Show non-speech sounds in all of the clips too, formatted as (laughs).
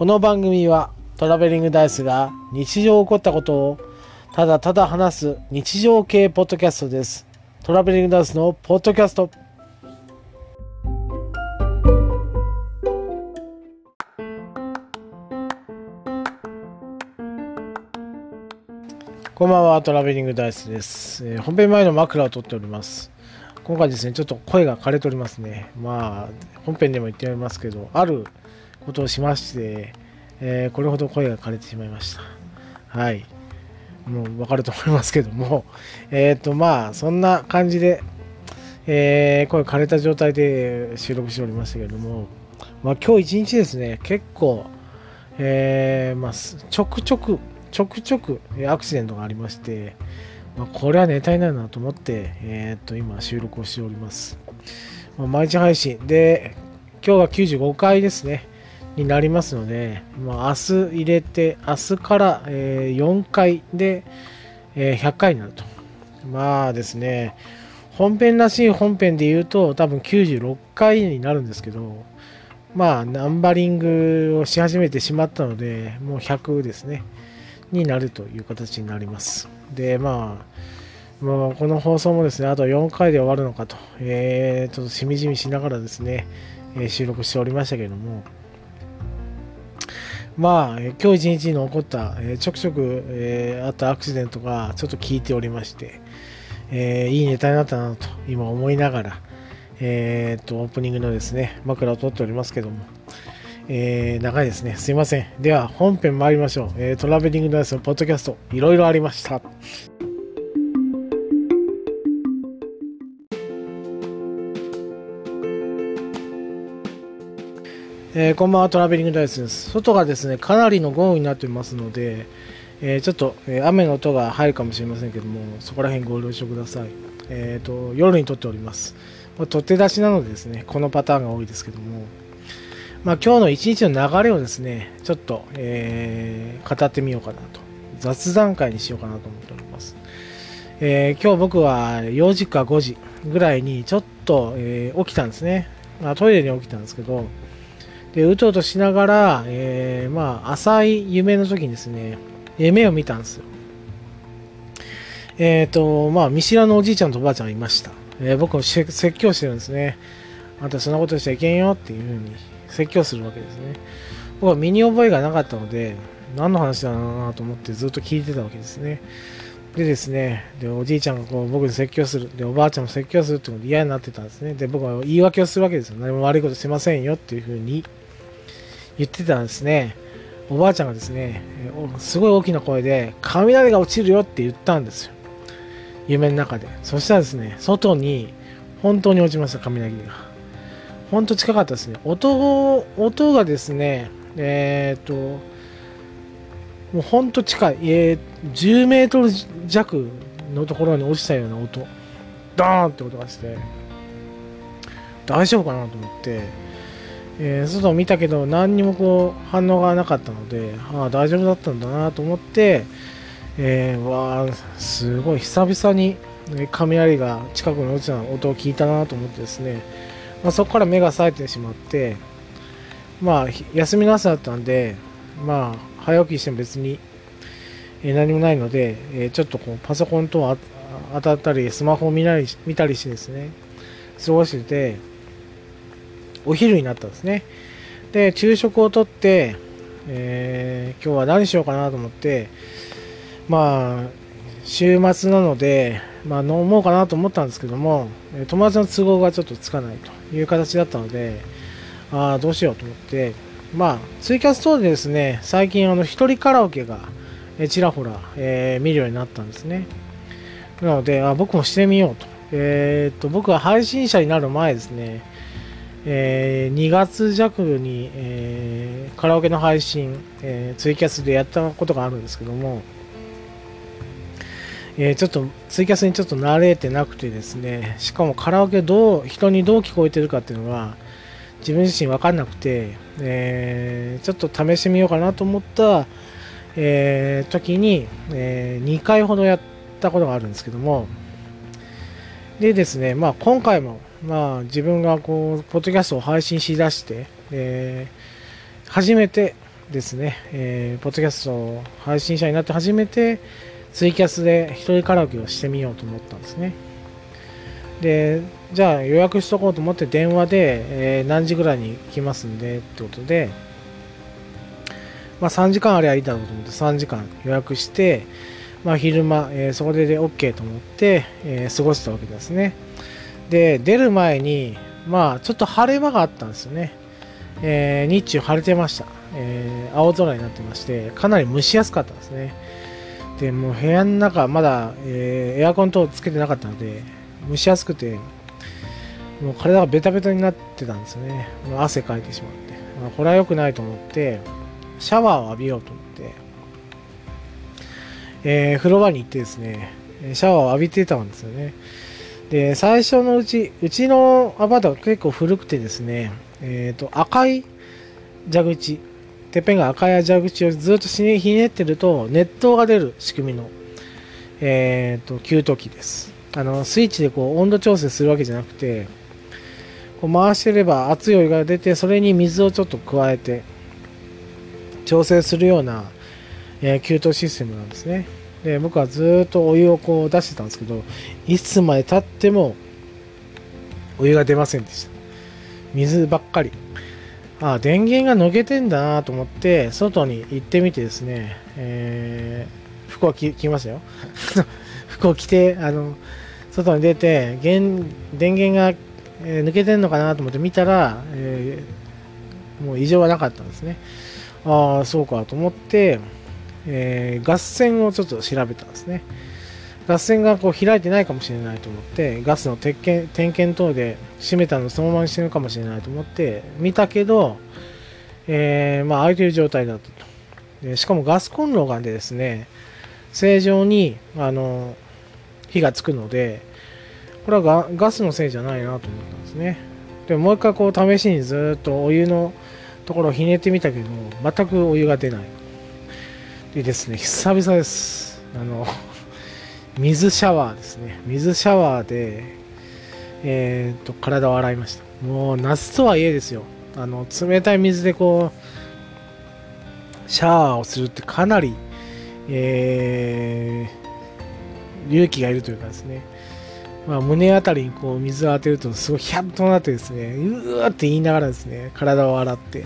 この番組はトラベリングダイスが日常起こったことをただただ話す日常系ポッドキャストです。トラベリングダイスのポッドキャスト。こんばんは、トラベリングダイスです。えー本編前の枕を取っております。今回ですね、ちょっと声が枯れておりますね。まあ、本編でも言っておりますけど、あることをしまして、えーこれほど声が枯れてしまいました。はい。もうわかると思いますけども、えっ、と、まあ、そんな感じで、えー声枯れた状態で収録しておりましたけれども、まあ、今日一日ですね、結構、えーまあ、ちょくちょく、ちょくちょくアクシデントがありまして、まあ、これはネタになるなと思って、えー、と今収録をしております。まあ毎日配信で、今日が95回ですね、になりますので、まあ、明日入れて、明日から、えー4回で、えー100回になると。まあですね、本編らしい本編で言うと、多分96回になるんですけど、まあ、ナンバリングをし始めてしまったので、もう100ですね。になるという形になります。で、まあ、まあ、この放送もですね、あと4回で終わるのかと、えー、ちょっとしみじみしながらですね、え収録しておりましたけれども、まあ、今日一日に起こった、えーちょくちょく、えーあったアクシデントがちょっと聞いておりまして、えーいいネタになったなと今思いながら、えーっと、オープニングのですね、枕を取っておりますけども、えー長いですね。すいません。では、本編参りましょう。えートラベリングダイスのポッドキャスト、いろいろありました。えーこんばんは、トラベリングダイスです。外がですね、かなりの豪雨になってますので、えーちょっと、えー雨の音が入るかもしれませんけども、そこら辺ご了承ください。えっ、と、夜に撮っております。ま取って出しなのでですね、このパターンが多いですけども、まあ、今日の一日の流れをですね、ちょっと、え語ってみようかなと。雑談会にしようかなと思っております。えー今日僕は4時か5時ぐらいにちょっと、え起きたんですね。まあ、トイレに起きたんですけど、で、うとうとしながら、えーまあ、浅い夢の時にですね、夢を見たんですよ。えっ、と、まあ、見知らぬおじいちゃんとおばあちゃんがいました。えー僕も説教してるんですね。あんたそんなことしちゃいけんよっていうふうに説教するわけですね。僕は身に覚えがなかったので、何の話だなと思ってずっと聞いてたわけですね。でですね、でおじいちゃんがこう僕に説教する、でおばあちゃんも説教するってことで嫌になってたんですね。で、僕は言い訳をするわけですよ。何も悪いことしませんよっていうふうに言ってたんですね。おばあちゃんがですね、すごい大きな声で、雷が落ちるよって言ったんですよ。夢の中で。そしたらですね、外に本当に落ちました、雷が。本当近かったですね。音、音がですね、えーっと、もう本当近い、えー10メートル弱のところに落ちたような音、ドーンって音がして、大丈夫かなと思って、えー外を見たけど何にもこう反応がなかったので、ああ、大丈夫だったんだなと思って、えー、わあ、すごい久々に雷が近くに落ちた音を聞いたなと思ってですね、まあ、そこから目が冴えてしまって、まあ、休みの朝だったんで、まあ、早起きしても別に、え何もないので、えーちょっとこうパソコンと当たったり、スマホを見たり見たりしてですね、過ごしてて、お昼になったんですね。で、昼食をとって、えー今日は何しようかなと思って、まあ、週末なので、まあ、飲もうかなと思ったんですけども、友達の都合がちょっとつかないという形だったので、ああ、どうしようと思って、まあ、ツイキャス等でですね、最近、あの、一人カラオケが、えちらほら、えー見るようになったんですね。なので、あ僕もしてみようと。えーっと、僕は配信者になる前ですね、えー2月弱に、えーカラオケの配信、えーツイキャスでやったことがあるんですけども、えーちょっとツイキャスにちょっと慣れてなくてですね、しかもカラオケどう、人にどう聞こえてるかっていうのが、自分自身分かんなくて、えーちょっと試してみようかなと思った、えー時に、え2回ほどやったことがあるんですけども、でですね、まあ今回も、まあ自分がこう、ポッドキャストを配信しだして、えー初めて、ですね、えー、ポッドキャスト配信者になって初めてツイキャスで一人カラオケをしてみようと思ったんですね。で、じゃあ予約しとこうと思って電話で、えー、何時ぐらいに来ますんでってことで、まあ3時間あればいいだろうと思って3時間予約して、まあ昼間、えー、そこでで OK と思って、えー、過ごしたわけですね。で、出る前に、まあちょっと晴れ間があったんですよね。えー、日中晴れてました、えー、青空になってまして、かなり蒸しやすかったですね。で、もう部屋の中、まだ、えー、エアコン等つけてなかったので、蒸しやすくて、もう体がベタベタになってたんですよね。もう汗かいてしまって。まあ、これは良くないと思って、シャワーを浴びようと思って、えー、風呂場に行ってですね、シャワーを浴びてたんですよね。で、最初のうち、うちのアパートは結構古くてですね、えっ、ー、と、赤い蛇口、てっぺんが赤い蛇口をずっとひねってると、熱湯が出る仕組みの、えっ、ー、と、給湯器です。あの、スイッチでこう温度調整するわけじゃなくて、こう回してれば熱いお湯が出て、それに水をちょっと加えて、調整するような、えー、給湯システムなんですね。で、僕はずっとお湯をこう出してたんですけど、いつまで経ってもお湯が出ませんでした。水ばっかり。あ電源が抜けてんだなと思って、外に行ってみてですね、えー、服を着着ましたよ。(laughs) 服を着て、あの、外に出て、電源が、えー、抜けてんのかなと思って見たら、えー、もう異常はなかったんですね。ああ、そうかと思って、えー、ガス線をちょっと調べたんですね。ガス線がこう開いてないかもしれないと思って、ガスの点検点検等で閉めたのそのままにしてるかもしれないと思って見たけど、えー、まあ開いてる状態だったと。でしかもガスコンロがでですね、正常にあの火がつくので、これはガガスのせいじゃないなと思ったんですね。でももう一回こう試しにずっとお湯のところをひねってみたけど、全くお湯が出ない。でですね、久々です。あの、水シャワーですね。水シャワーで、えー、っと、体を洗いました。もう夏とはいえですよ。あの、冷たい水でこう、シャワーをするってかなり、えー、勇気がいるというかですね。まあ、胸あたりにこう水を当てるとすごいヒャッとなってですね、うーって言いながらですね、体を洗って、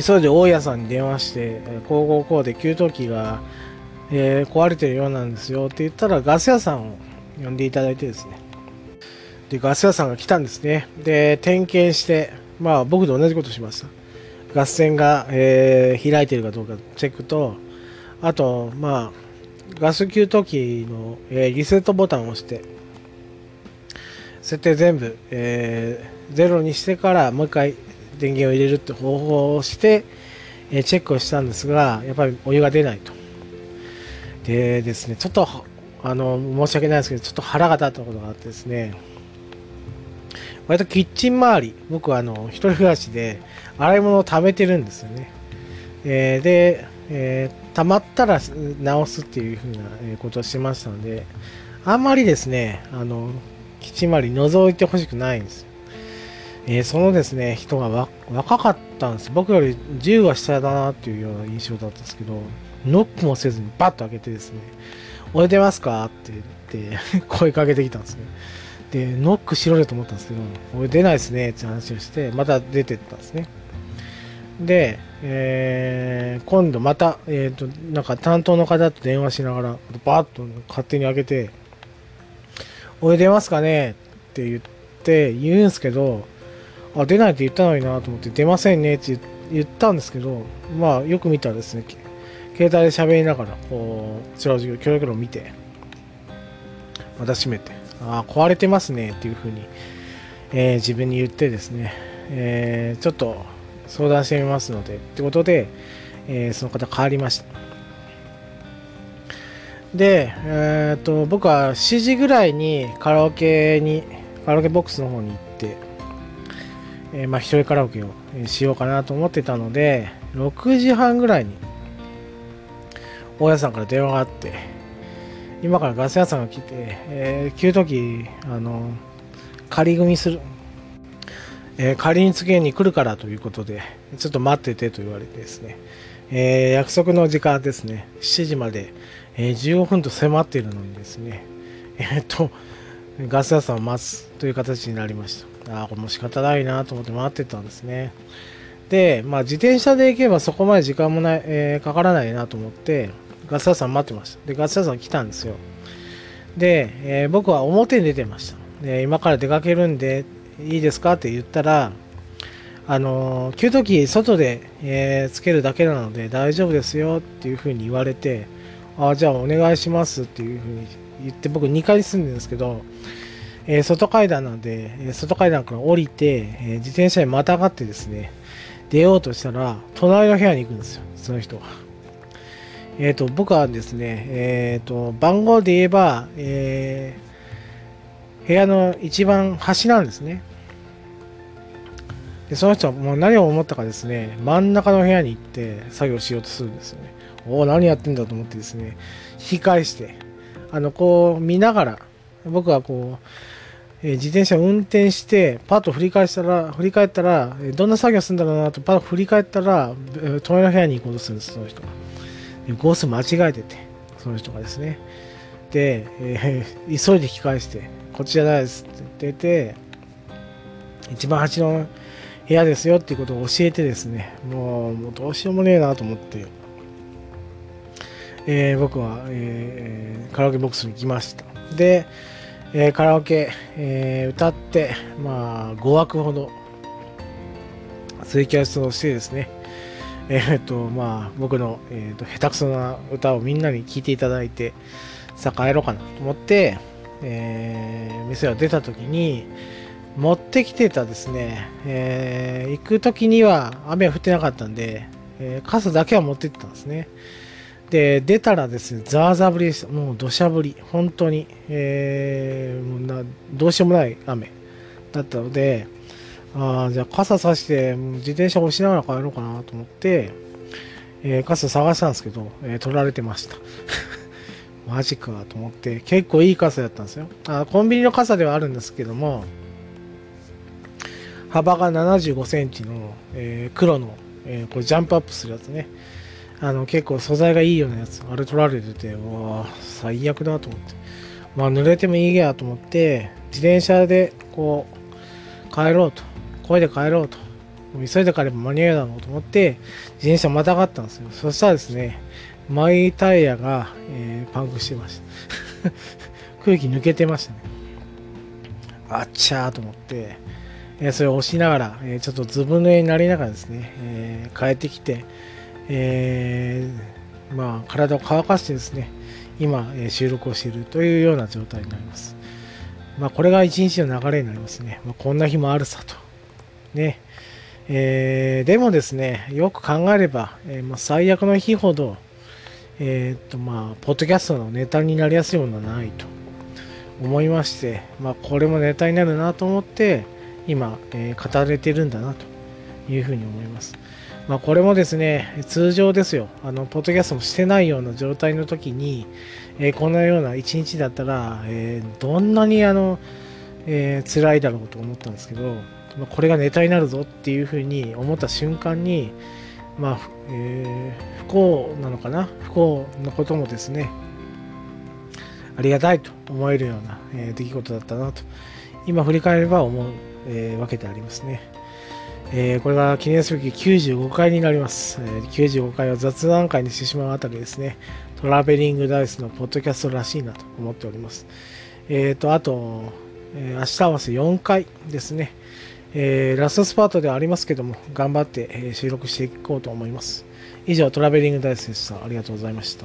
急いで大家さんに電話して、こうこうこうで給湯器が、えー、壊れてるようなんですよって言ったらガス屋さんを呼んでいただいてですね。で、ガス屋さんが来たんですね。で、点検して、まあ僕と同じことしました。ガス線が、えー、開いてるかどうかチェックと、あと、まあ、ガス給湯器の、えー、リセットボタンを押して、設定全部、えー、ゼロにしてからもう一回電源を入れるって方法をして、え、チェックをしたんですが、やっぱりお湯が出ないと。でですね、ちょっと、あの、申し訳ないですけど、ちょっと腹が立ったことがあってですね、割とキッチン周り、僕はあの、一人暮らしで、洗い物を貯めてるんですよね。えー、で、えー、溜まったら直すっていう風なことをしましたので、あんまりですね、あの、キッチン周り覗いてほしくないんです。えー、そのですね、人が若かったんです。僕より10は下だなっていうような印象だったんですけど、ノックもせずにバッと開けてですね、おいでますか？って言って (laughs) 声かけてきたんですね。で、ノックしろよと思ったんですけど、俺出ないですねって話をして、また出てったんですね。で、えー、今度また、え、ー、と、なんか担当の方と電話しながら、バッと勝手に開けて、おい出ますかね？って言って、言うんですけど、あ、出ないって言ったのになと思って、出ませんねって言ったんですけど、まあ、よく見たらですね、携帯で喋りながら、こう、違う違う、協力炉を見て、また閉めて、ああ、壊れてますねっていうふうに、えー、自分に言ってですね、えー、ちょっと相談してみますので、ってことで、えー、その方変わりました。で、えっ、と、僕は7時ぐらいにカラオケに、カラオケボックスの方に行って、えー、まあ、一人カラオケをしようかなと思ってたので、6時半ぐらいに大家さんから電話があって、今からガス屋さんが来て、えー、給湯器、あの、仮組みする、えー、仮に次に来るからということで、ちょっと待っててと言われてですね、えー、約束の時間ですね、7時まで、えー、15分と迫っているのにですね、えっと、ガス屋さんを待つという形になりました。ああ、これも仕方ないなと思って待ってたんですね。で、まあ自転車で行けばそこまで時間もない、えかからないなと思って、ガス屋さん待ってました。で、ガス屋さん来たんですよ。で、えー、僕は表に出てました。で、今から出かけるんで、いいですかって言ったら、あのー、給湯器外で、えー、つけるだけなので大丈夫ですよっていう風に言われて、ああじゃあお願いしますっていう風に言って僕2階に住んでるんですけど、え、外階段なんで、え外階段から降りて、え自転車にまたがってですね、出ようとしたら、隣の部屋に行くんですよ、その人が。えっ、ー、と、僕はですね、えっ、ー、と、番号で言えば、えー、部屋の一番端なんですね。で、その人はもう何を思ったかですね、真ん中の部屋に行って作業しようとするんですよね。おお、何やってんだと思ってですね、引き返して、あの、こう見ながら、僕はこう、え、自転車を運転して、パッと振り返したら、振り返ったら、え、どんな作業するんだろうなと、パッと振り返ったら、え、隣の部屋に行こうとするんです、その人が。コース間違えてて、その人がですね。で、えー、急いで引き返して、こっちじゃないですって言ってて、一番端の部屋ですよっていうことを教えてですね、もうもうどうしようもねえなと思って、えー、僕は、えー、カラオケボックスに来ました。で、えー、カラオケ、えー、歌って、まあ、5枠ほど、ツイキャスをしてですね、えー、っと、まあ、僕の、えー、っと下手くそな歌をみんなに聴いていただいて、さあ帰ろうかなと思って、えー、店を出た時に、持ってきてたですね、えー、行く時には雨は降ってなかったんで、えー、傘だけは持ってってたんですね。で、出たらですね、ザーザー降りでした。もう土砂降り。本当に。えー、もうなどうしようもない雨だったので、あじゃあ傘さして、自転車押しながら帰ろうかなと思って、えー、傘探したんですけど、えー、取られてました。(laughs) マジかと思って、結構いい傘だったんですよ。あコンビニの傘ではあるんですけども、幅が75センチの、えー、黒の、えー、これジャンプアップするやつね。あの結構素材がいいようなやつ、あれ取られてて、うわ最悪だと思って。まあ濡れてもいいやと思って、自転車でこう、帰ろうと。声で帰ろうと。急いで帰れば間に合うだろうと思って、自転車またがったんですよ。そしたらですね、前タイヤが、えー、パンクしてました。(laughs) 空気抜けてましたね。あっちゃーと思って、えー、それを押しながら、えー、ちょっとずぶ濡れになりながらですね、え帰ってきて、えー、まあ、体を乾かしてですね、今、え収録をしているというような状態になります。まあ、これが一日の流れになりますね。まあ、こんな日もあるさと。ね。えー、でもですね、よく考えれば、えー、まあ、最悪の日ほど、え、っと、まあ、ポッドキャストのネタになりやすいものはないと思いまして、まあ、これもネタになるなと思って、今、え語れてるんだなというふうに思います。まあ、これもですね、通常ですよ、あの、ポッドキャストもしてないような状態の時に、えー、このような一日だったら、えー、どんなにあの、えー、辛いだろうと思ったんですけど、まあ、これがネタになるぞっていうふうに思った瞬間に、まあ、えー、不幸なのかな？不幸なこともですね、ありがたいと思えるような、え、出来事だったなと、今振り返れば思う、え、わけでありますね。えー、これが記念すべき95回になります。えー、95回は雑談会にしてしまうあたりですね、トラベリングダイスのポッドキャストらしいなと思っております。えっ、ー、と、あと、えー、明日合わせ4回ですね、えー、ラストスパートではありますけども、頑張って、え収録していこうと思います。以上、トラベリングダイスでした。ありがとうございました。